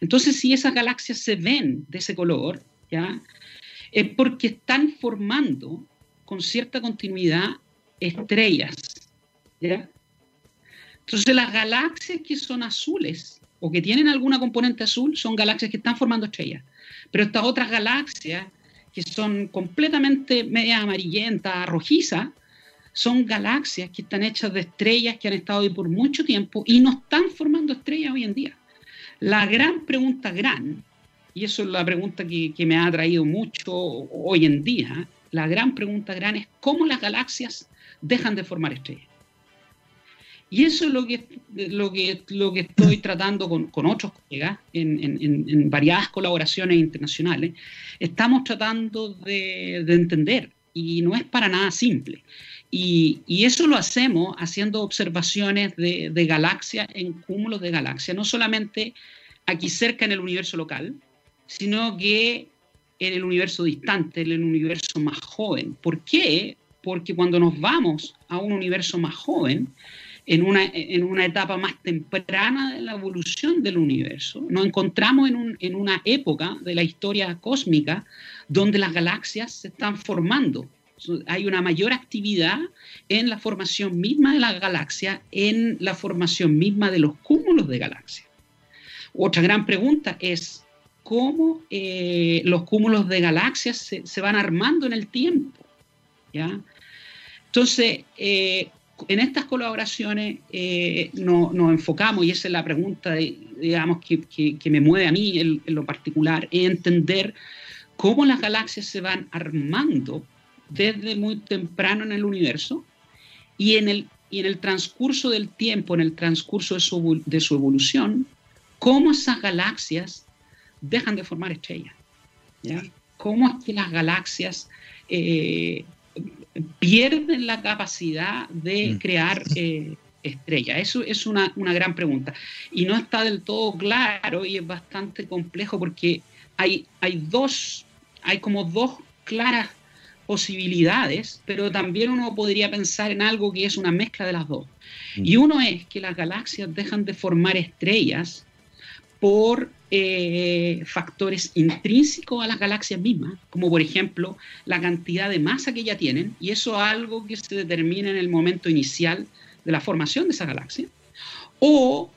Entonces, si esas galaxias se ven de ese color, ¿ya? es porque están formando con cierta continuidad estrellas. Entonces las galaxias que son azules o que tienen alguna componente azul son galaxias que están formando estrellas. Pero estas otras galaxias que son completamente media amarillenta, rojiza, son galaxias que están hechas de estrellas que han estado ahí por mucho tiempo y no están formando estrellas hoy en día. La gran pregunta gran, y eso es la pregunta que, que me ha atraído mucho hoy en día, la gran pregunta gran es cómo las galaxias dejan de formar estrellas. Y eso es lo que, lo que, lo que estoy tratando con, con otros colegas en, en, en, variadas colaboraciones internacionales. Estamos tratando de, de, entender y no es para nada simple. Y, y eso lo hacemos haciendo observaciones de, de galaxias en cúmulos de galaxias, no solamente aquí cerca en el universo local, sino que en el universo distante, en el universo más joven. ¿Por qué? Porque cuando nos vamos a un universo más joven, en una, en una etapa más temprana de la evolución del universo. Nos encontramos en, un, en una época de la historia cósmica donde las galaxias se están formando. Hay una mayor actividad en la formación misma de la galaxia, en la formación misma de los cúmulos de galaxias. Otra gran pregunta es cómo eh, los cúmulos de galaxias se, se, van armando en el tiempo. ¿ya? Entonces, eh, en estas colaboraciones eh, nos enfocamos, y esa es la pregunta, digamos, que, me mueve a mí en, lo particular, es entender cómo las galaxias se van armando desde muy temprano en el universo y en el, y en el transcurso del tiempo, en el transcurso de su, de su evolución, cómo esas galaxias dejan de formar estrellas. ¿ya? ¿Cómo es que las galaxias eh, pierden la capacidad de mm. crear eh, estrellas? Eso es una, gran pregunta. Y no está del todo claro y es bastante complejo porque hay, hay dos, hay como dos claras posibilidades, pero también uno podría pensar en algo que es una mezcla de las dos. Mm. Y uno es que las galaxias dejan de formar estrellas por eh, factores intrínsecos a las galaxias mismas, como por ejemplo la cantidad de masa que ya tienen, y eso es algo que se determina en el momento inicial de la formación de esa galaxia, o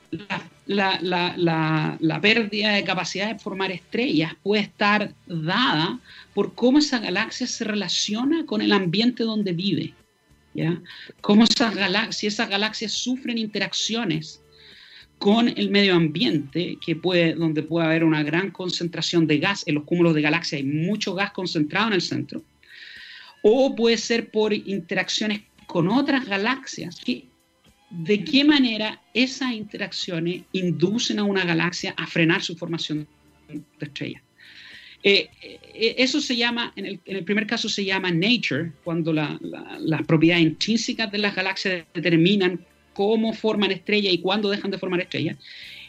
la, pérdida de capacidad de formar estrellas puede estar dada por cómo esa galaxia se relaciona con el ambiente donde vive. ¿ya? Cómo esas galaxias, esas galaxias sufren interacciones con el medio ambiente, que puede, donde puede haber una gran concentración de gas en los cúmulos de galaxias, hay mucho gas concentrado en el centro, o puede ser por interacciones con otras galaxias, de qué manera esas interacciones inducen a una galaxia a frenar su formación de estrellas. Eh, eh, eso se llama, en el, primer caso se llama nature, cuando las propiedades intrínsecas de las galaxias determinan cómo forman estrellas y cuándo dejan de formar estrellas.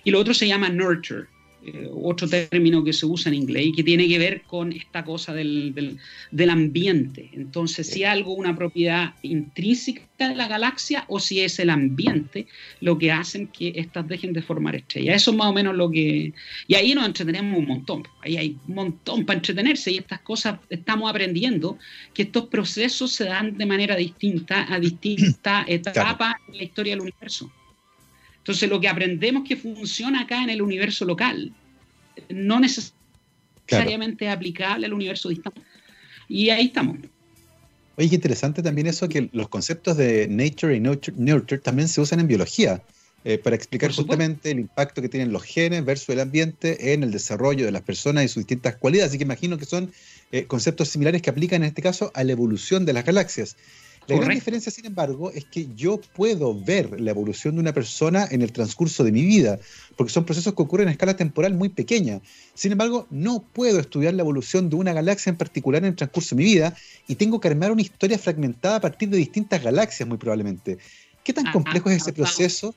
Y lo otro se llama nurture, eh, otro término que se usa en inglés y que tiene que ver con esta cosa del, del, ambiente. Entonces, si algo, una propiedad intrínseca de la galaxia o si es el ambiente lo que hacen que estas dejen de formar estrellas. Eso es más o menos lo que... Y ahí nos entretenemos un montón. Ahí hay un montón para entretenerse y estas cosas estamos aprendiendo que estos procesos se dan de manera distinta a distintas etapas en la historia del universo. Entonces, lo que aprendemos que funciona acá en el universo local no necesariamente es aplicable al universo distante. Y ahí estamos. Oye, qué interesante también eso que los conceptos de nature y nurture, también se usan en biología eh, para explicar justamente el impacto que tienen los genes versus el ambiente en el desarrollo de las personas y sus distintas cualidades. Así que imagino que son eh, conceptos similares que aplican en este caso a la evolución de las galaxias. La gran diferencia, sin embargo, es que yo puedo ver la evolución de una persona en el transcurso de mi vida, porque son procesos que ocurren a escala temporal muy pequeña. Sin embargo, no puedo estudiar la evolución de una galaxia en particular en el transcurso de mi vida y tengo que armar una historia fragmentada a partir de distintas galaxias, muy probablemente. ¿Qué tan complejo es ese proceso?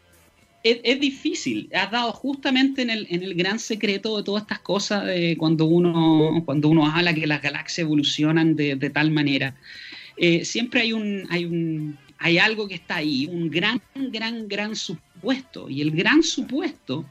Es, difícil. Has dado justamente en el, gran secreto de todas estas cosas de cuando uno, cuando uno habla que las galaxias evolucionan de tal manera. Eh, siempre hay un, hay un, hay algo que está ahí, un gran, gran, gran supuesto. Y el gran supuesto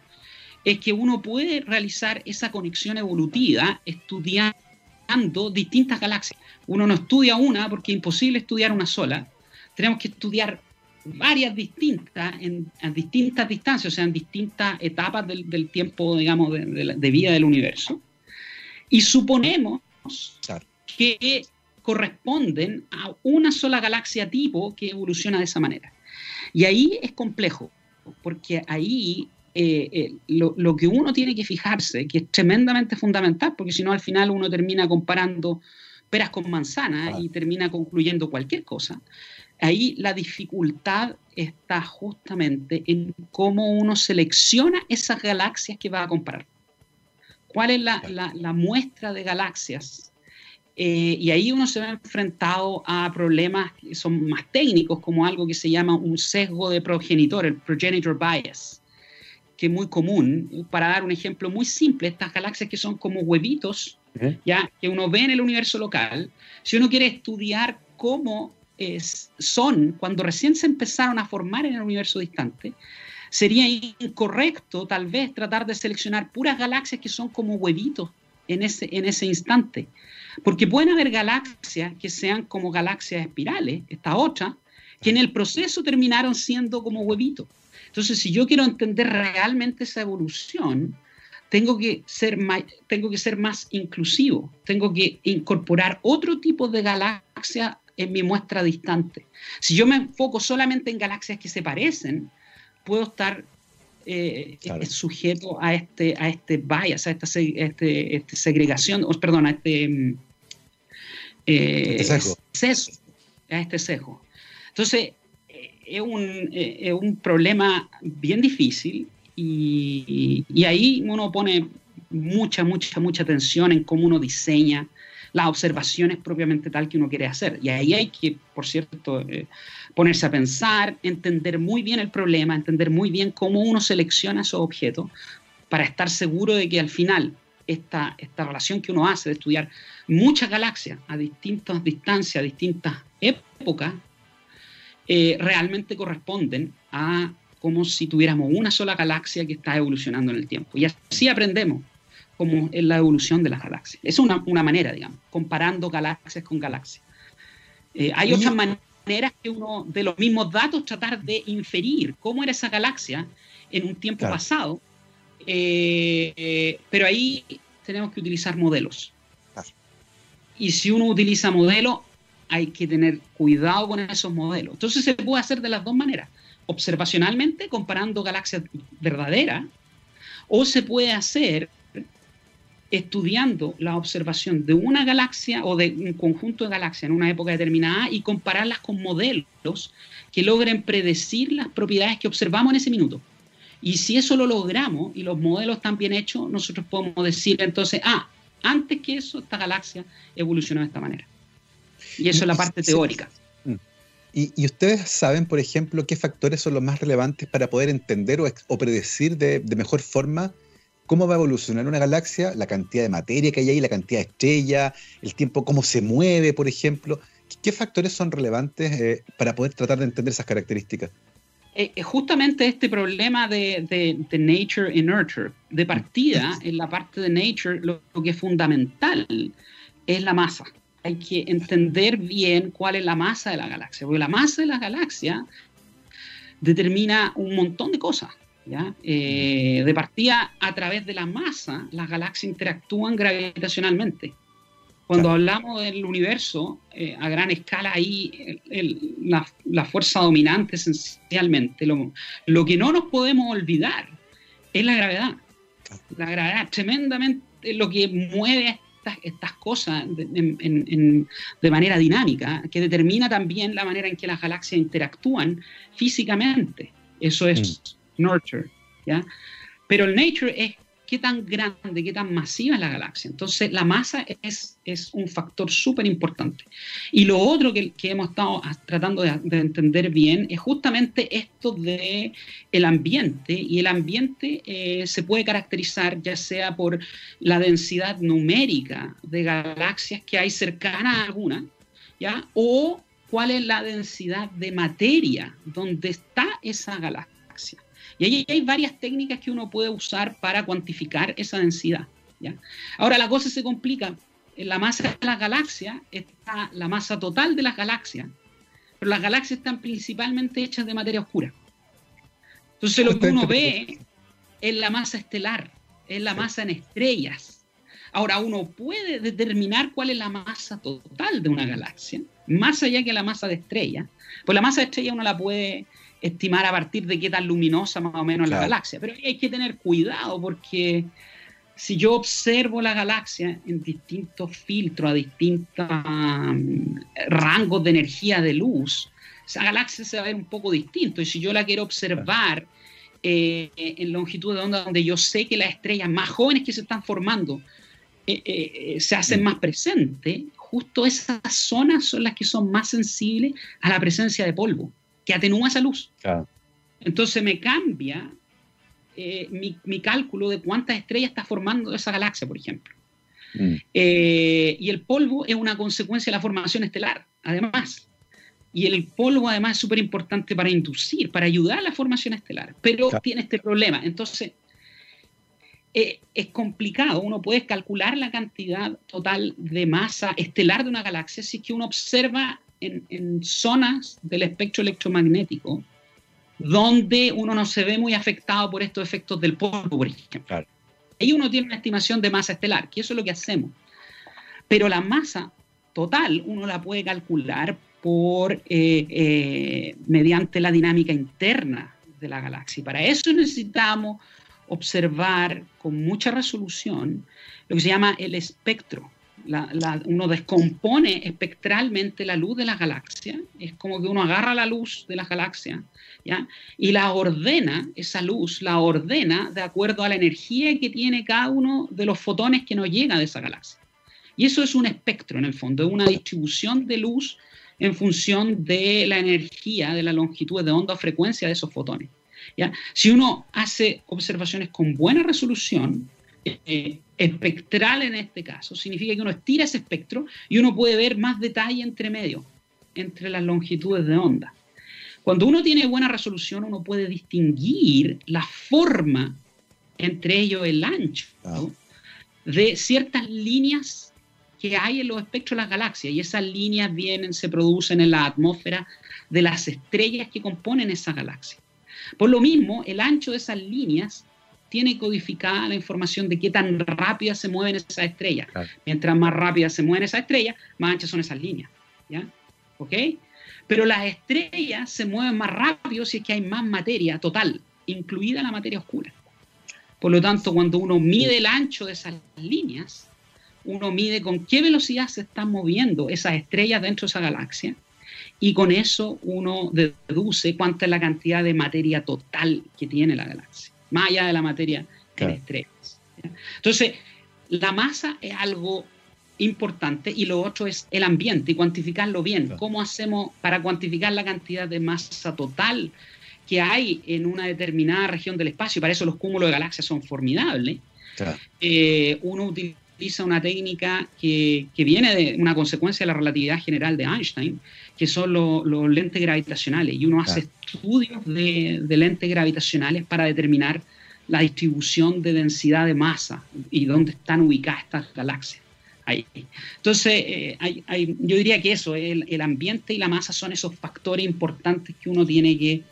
es que uno puede realizar esa conexión evolutiva estudiando distintas galaxias. Uno no estudia una porque es imposible estudiar una sola. Tenemos que estudiar varias distintas en, distintas distancias, o sea, en distintas etapas del, tiempo, digamos, de, vida del universo. Y suponemos que corresponden a una sola galaxia tipo que evoluciona de esa manera. Y ahí es complejo, porque ahí eh, eh, lo, que uno tiene que fijarse, que es tremendamente fundamental, porque si no al final uno termina comparando peras con manzanas y termina concluyendo cualquier cosa, ahí la dificultad está justamente en cómo uno selecciona esas galaxias que va a comparar. ¿Cuál es la muestra de galaxias eh, y ahí uno se ve enfrentado a problemas que son más técnicos, como algo que se llama un sesgo de progenitor, el progenitor bias, que es muy común. Para dar un ejemplo muy simple, estas galaxias que son como huevitos, ya que uno ve en el universo local, si uno quiere estudiar cómo es, son cuando recién se empezaron a formar en el universo distante, sería incorrecto tal vez tratar de seleccionar puras galaxias que son como huevitos en ese, en ese instante. Porque pueden haber galaxias que sean como galaxias espirales, esta otra, que en el proceso terminaron siendo como huevitos. Entonces, si yo quiero entender realmente esa evolución, tengo que ser más, tengo que ser más inclusivo, tengo que incorporar otro tipo de galaxia en mi muestra distante. Si yo me enfoco solamente en galaxias que se parecen, puedo estar eh, sujeto a este, a este bias, a esta, este, este segregación, o, perdón, a este, mm, eh, este sesgo. a este sesgo. Entonces, eh, es un, es un problema bien difícil y, y, ahí uno pone mucha, mucha, mucha atención en cómo uno diseña las observaciones propiamente tal que uno quiere hacer. Y ahí hay que, por cierto, eh, ponerse a pensar, entender muy bien el problema, entender muy bien cómo uno selecciona esos objetos para estar seguro de que al final esta, esta relación que uno hace de estudiar muchas galaxias a distintas distancias, a distintas épocas, eh, realmente corresponden a como si tuviéramos una sola galaxia que está evolucionando en el tiempo. Y así aprendemos como es la evolución de las galaxias. Es una, una manera, digamos, comparando galaxias con galaxias. Eh, hay otras maneras que uno, de los mismos datos, tratar de inferir cómo era esa galaxia en un tiempo pasado, eh, pero ahí tenemos que utilizar modelos. Y si uno utiliza modelos, hay que tener cuidado con esos modelos. Entonces se puede hacer de las dos maneras. Observacionalmente, comparando galaxias verdaderas, o se puede hacer estudiando la observación de una galaxia o de un conjunto de galaxias en una época determinada y compararlas con modelos que logren predecir las propiedades que observamos en ese minuto. Y si eso lo logramos y los modelos están bien hechos, nosotros podemos decir entonces, ah, antes que eso, esta galaxia evolucionó de esta manera. Y eso es la parte teórica. Mm. Y, ustedes saben, por ejemplo, qué factores son los más relevantes para poder entender o, predecir de, de mejor forma cómo va a evolucionar una galaxia, la cantidad de materia que hay ahí, la cantidad de estrellas, el tiempo, cómo se mueve, por ejemplo. ¿Qué factores son relevantes eh, para poder tratar de entender esas características? Eh, eh, justamente este problema de, nature y nurture, de partida, en la parte de nature, lo, que es fundamental es la masa. Hay que entender bien cuál es la masa de la galaxia, porque la masa de la galaxia determina un montón de cosas. Eh, de partida, a través de la masa, las galaxias interactúan gravitacionalmente. Cuando hablamos del universo eh, a gran escala, ahí la, fuerza dominante esencialmente, lo, lo, que no nos podemos olvidar es la gravedad. La gravedad tremendamente lo que mueve estas, estas cosas de, de, manera dinámica, que determina también la manera en que las galaxias interactúan físicamente. Eso es mm nurture, ¿ya? Pero el nature es qué tan grande, qué tan masiva es la galaxia. Entonces, la masa es, un factor súper importante. Y lo otro que, hemos estado tratando de, entender bien es justamente esto de el ambiente. Y el ambiente eh, se puede caracterizar ya sea por la densidad numérica de galaxias que hay cercanas a alguna, ¿ya? O cuál es la densidad de materia donde está esa galaxia. Y ahí hay varias técnicas que uno puede usar para cuantificar esa densidad. ¿ya? Ahora la cosa se complica. En la masa de las galaxias está la masa total de las galaxias, pero las galaxias están principalmente hechas de materia oscura. Entonces lo que uno ve es la masa estelar, es la masa en estrellas. Ahora uno puede determinar cuál es la masa total de una galaxia, más allá que la masa de estrella. Pues la masa de estrella uno la puede estimar a partir de qué tan luminosa más o menos la galaxia. Pero hay que tener cuidado porque si yo observo la galaxia en distintos filtros, a distintos mm, rangos de energía de luz, esa galaxia se va a ver un poco distinto. Y si yo la quiero observar eh, en longitud de onda donde yo sé que las estrellas más jóvenes que se están formando eh, eh, se hacen mm. más presentes, justo esas zonas son las que son más sensibles a la presencia de polvo que atenúa esa luz. Entonces me cambia eh, mi, cálculo de cuántas estrellas está formando esa galaxia, por ejemplo. Mm. Eh, y el polvo es una consecuencia de la formación estelar, además. Y el polvo además es súper importante para inducir, para ayudar a la formación estelar, pero tiene este problema. Entonces, eh, es complicado. Uno puede calcular la cantidad total de masa estelar de una galaxia si es que uno observa en, zonas del espectro electromagnético donde uno no se ve muy afectado por estos efectos del polvo, por ejemplo. Ahí uno tiene una estimación de masa estelar, que eso es lo que hacemos. Pero la masa total uno la puede calcular por, eh, eh, mediante la dinámica interna de la galaxia. Y para eso necesitamos observar con mucha resolución lo que se llama el espectro. Uno descompone espectralmente la luz de la galaxia, es como que uno agarra la luz de la galaxia y la ordena, esa luz la ordena de acuerdo a la energía que tiene cada uno de los fotones que nos llega de esa galaxia. Y eso es un espectro en el fondo, es una distribución de luz en función de la energía, de la longitud de onda o frecuencia de esos fotones. Si uno hace observaciones con buena resolución, eh, espectral en este caso, significa que uno estira ese espectro y uno puede ver más detalle entre medio, entre las longitudes de onda. Cuando uno tiene buena resolución, uno puede distinguir la forma, entre ellos el ancho, ah. de ciertas líneas que hay en los espectros de las galaxias. Y esas líneas vienen, se producen en la atmósfera de las estrellas que componen esa galaxia. Por lo mismo, el ancho de esas líneas tiene codificada la información de qué tan rápida se mueven esas estrellas. Mientras más rápida se mueven esas estrellas, más anchas son esas líneas. ¿Ya? ¿Ok? Pero las estrellas se mueven más rápido si es que hay más materia total, incluida la materia oscura. Por lo tanto, cuando uno mide el ancho de esas líneas, uno mide con qué velocidad se están moviendo esas estrellas dentro de esa galaxia y con eso uno deduce cuánta es la cantidad de materia total que tiene la galaxia, más allá de la materia de estrellas. Entonces, la masa es algo importante y lo otro es el ambiente y cuantificarlo bien. ¿Cómo hacemos para cuantificar la cantidad de masa total que hay en una determinada región del espacio? Para eso los cúmulos de galaxias son formidables. Eh, uno utiliza utiliza una técnica que, viene de una consecuencia de la relatividad general de Einstein, que son los lentes gravitacionales. Y uno hace estudios de, lentes gravitacionales para determinar la distribución de densidad de masa y dónde están ubicadas estas galaxias. Ahí. Entonces, eh, yo diría que eso, el, el, ambiente y la masa son esos factores importantes que uno tiene que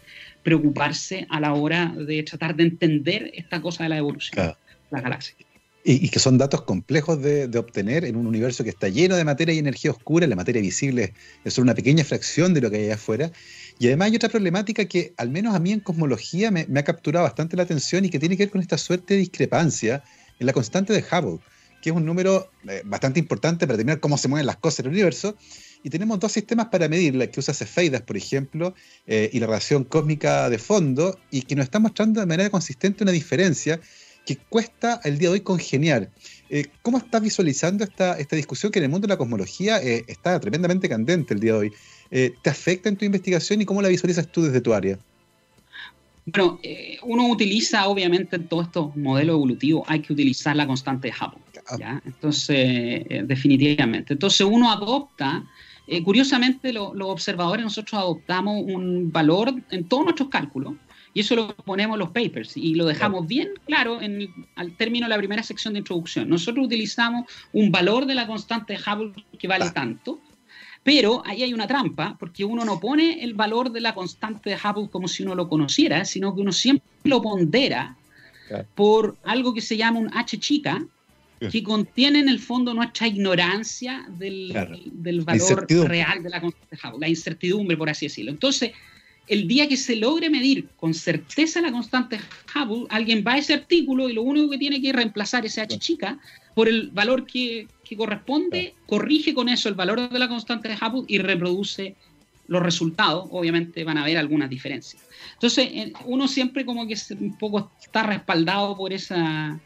preocuparse a la hora de tratar de entender esta cosa de la evolución de las galaxias. Y, que son datos complejos de, obtener en un universo que está lleno de materia y energía oscura. La materia visible es solo una pequeña fracción de lo que hay allá afuera. Y además hay otra problemática que, al menos a mí en cosmología, me, ha capturado bastante la atención y que tiene que ver con esta suerte de discrepancia en la constante de Hubble, que es un número eh, bastante importante para determinar cómo se mueven las cosas en el universo. Y tenemos dos sistemas para medirla, que usa Cefeidas, por ejemplo, eh, y la radiación cósmica de fondo, y que nos está mostrando de manera consistente una diferencia que cuesta el día de hoy congeniar. Eh, ¿Cómo estás visualizando esta, esta discusión que en el mundo de la cosmología eh, está tremendamente candente el día de hoy? Eh, ¿Te afecta en tu investigación y cómo la visualizas tú desde tu área? Bueno, uno utiliza, obviamente, en todos estos modelos evolutivos, hay que utilizar la constante de Hubble. Ah. ¿ya? Entonces, definitivamente. Entonces, uno adopta, curiosamente, los observadores, nosotros adoptamos un valor en todos nuestros cálculos y eso lo ponemos en los papers y lo dejamos bien claro en, al término de la primera sección de introducción. Nosotros utilizamos un valor de la constante de Hubble que vale tanto, pero ahí hay una trampa, porque uno no pone el valor de la constante de Hubble como si uno lo conociera, sino que uno siempre lo pondera por algo que se llama un H chica, que contiene en el fondo nuestra ignorancia del, del valor real de la constante de Hubble, la incertidumbre, por así decirlo. Entonces, el día que se logre medir con certeza la constante Hubble, alguien va a ese artículo y lo único que tiene que reemplazar ese H chica por el valor que, corresponde, corrige con eso el valor de la constante de Hubble y reproduce los resultados. Obviamente van a haber algunas diferencias. Entonces, uno siempre como que un poco está respaldado por esa,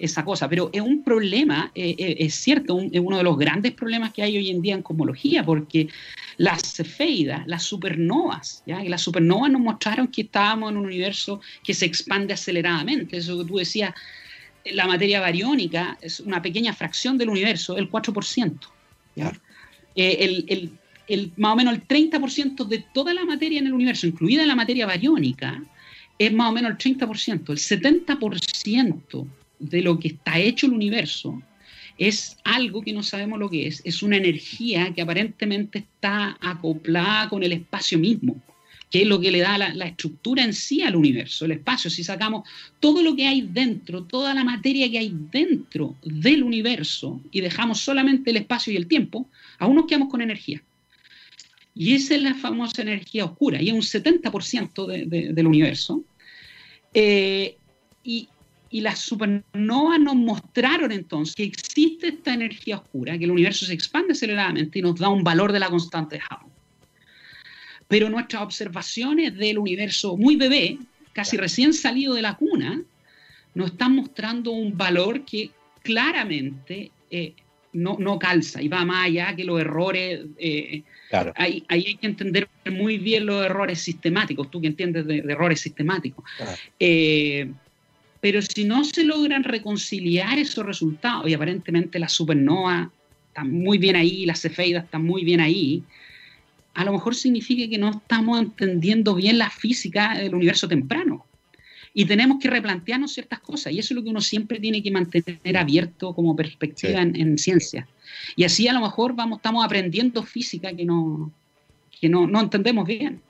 esa cosa. Pero es un problema, eh, eh, es cierto, es uno de los grandes problemas que hay hoy en día en cosmología, porque las cefeidas, las supernovas, ¿ya? Y las supernovas nos mostraron que estábamos en un universo que se expande aceleradamente. Eso que tú decías, la materia bariónica es una pequeña fracción del universo, el 4%. ¿ya? Eh, el, el, más o menos el 30% de toda la materia en el universo, incluida la materia bariónica, es más o menos el 30%. El 70% de lo que está hecho el universo es algo que no sabemos lo que es. Es una energía que aparentemente está acoplada con el espacio mismo, que es lo que le da la, estructura en sí al universo, el espacio. Si sacamos todo lo que hay dentro, toda la materia que hay dentro del universo y dejamos solamente el espacio y el tiempo, aún nos quedamos con energía. Y esa es la famosa energía oscura, y es un 70% del universo. Eh, y, y las supernovas nos mostraron entonces que existe esta energía oscura, que el universo se expande aceleradamente y nos da un valor de la constante de Hubble. Pero nuestras observaciones del universo muy bebé, casi recién salido de la cuna, nos están mostrando un valor que claramente eh, no, no, calza y va más allá que los errores. Eh, claro. ahí, hay que entender muy bien los errores sistemáticos, tú que entiendes de, errores sistemáticos. Eh, pero si no se logran reconciliar esos resultados, y aparentemente la supernova está muy bien ahí, las cefeidas están muy bien ahí, a lo mejor significa que no estamos entendiendo bien la física del universo temprano y tenemos que replantearnos ciertas cosas. Y eso es lo que uno siempre tiene que mantener abierto como perspectiva en, ciencia. Y así a lo mejor vamos, estamos aprendiendo física que no, que no, no entendemos bien.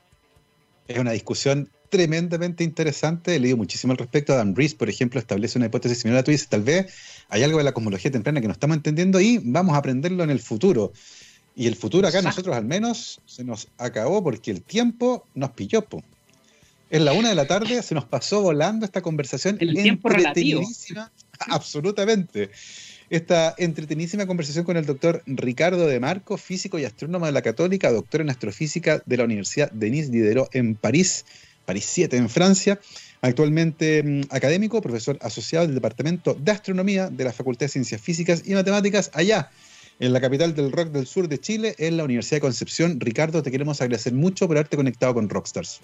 Es una discusión tremendamente interesante. He leído muchísimo al respecto. Adam Rees, por ejemplo, establece una hipótesis similar a tú dices, tal vez hay algo de la cosmología temprana que no estamos entendiendo y vamos a aprenderlo en el futuro. Y el futuro acá nosotros al menos se nos acabó porque el tiempo nos pilló. Po. Es la una de la tarde, se nos pasó volando esta conversación. El tiempo relativo. Absolutamente. Esta entretenísima conversación con el doctor Ricardo de Marco, físico y astrónomo de la Católica, doctor en astrofísica de la Universidad Denis Diderot en París, París 7 en Francia. Actualmente mm, académico, profesor asociado del Departamento de Astronomía de la Facultad de Ciencias Físicas y Matemáticas allá en la capital del rock del sur de Chile, en la Universidad de Concepción. Ricardo, te queremos agradecer mucho por haberte conectado con Rockstars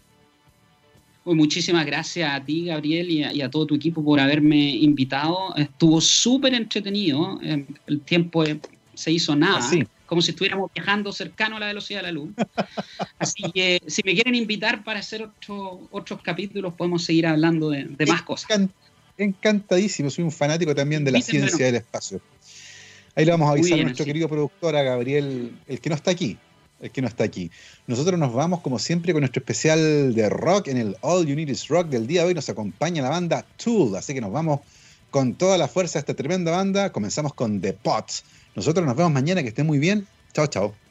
muchísimas gracias a ti, Gabriel, y a, todo tu equipo por haberme invitado. Estuvo súper entretenido. Eh, el tiempo eh, se hizo nada. Como si estuviéramos viajando cercano a la velocidad de la luz. Así que si me quieren invitar para hacer otros capítulos, podemos seguir hablando de, más cosas. Encantadísimo, soy un fanático también de la ciencia del espacio. Ahí le vamos a avisar a nuestro querido productor, a Gabriel, el que no está aquí, el que no está aquí. Nosotros nos vamos, como siempre, con nuestro especial de rock en el All You Need Is Rock del día de hoy. Nos acompaña la banda Tool, así que nos vamos con toda la fuerza de esta tremenda banda. Comenzamos con The Pots. Nosotros nos vemos mañana, que estén muy bien. Chao, chao.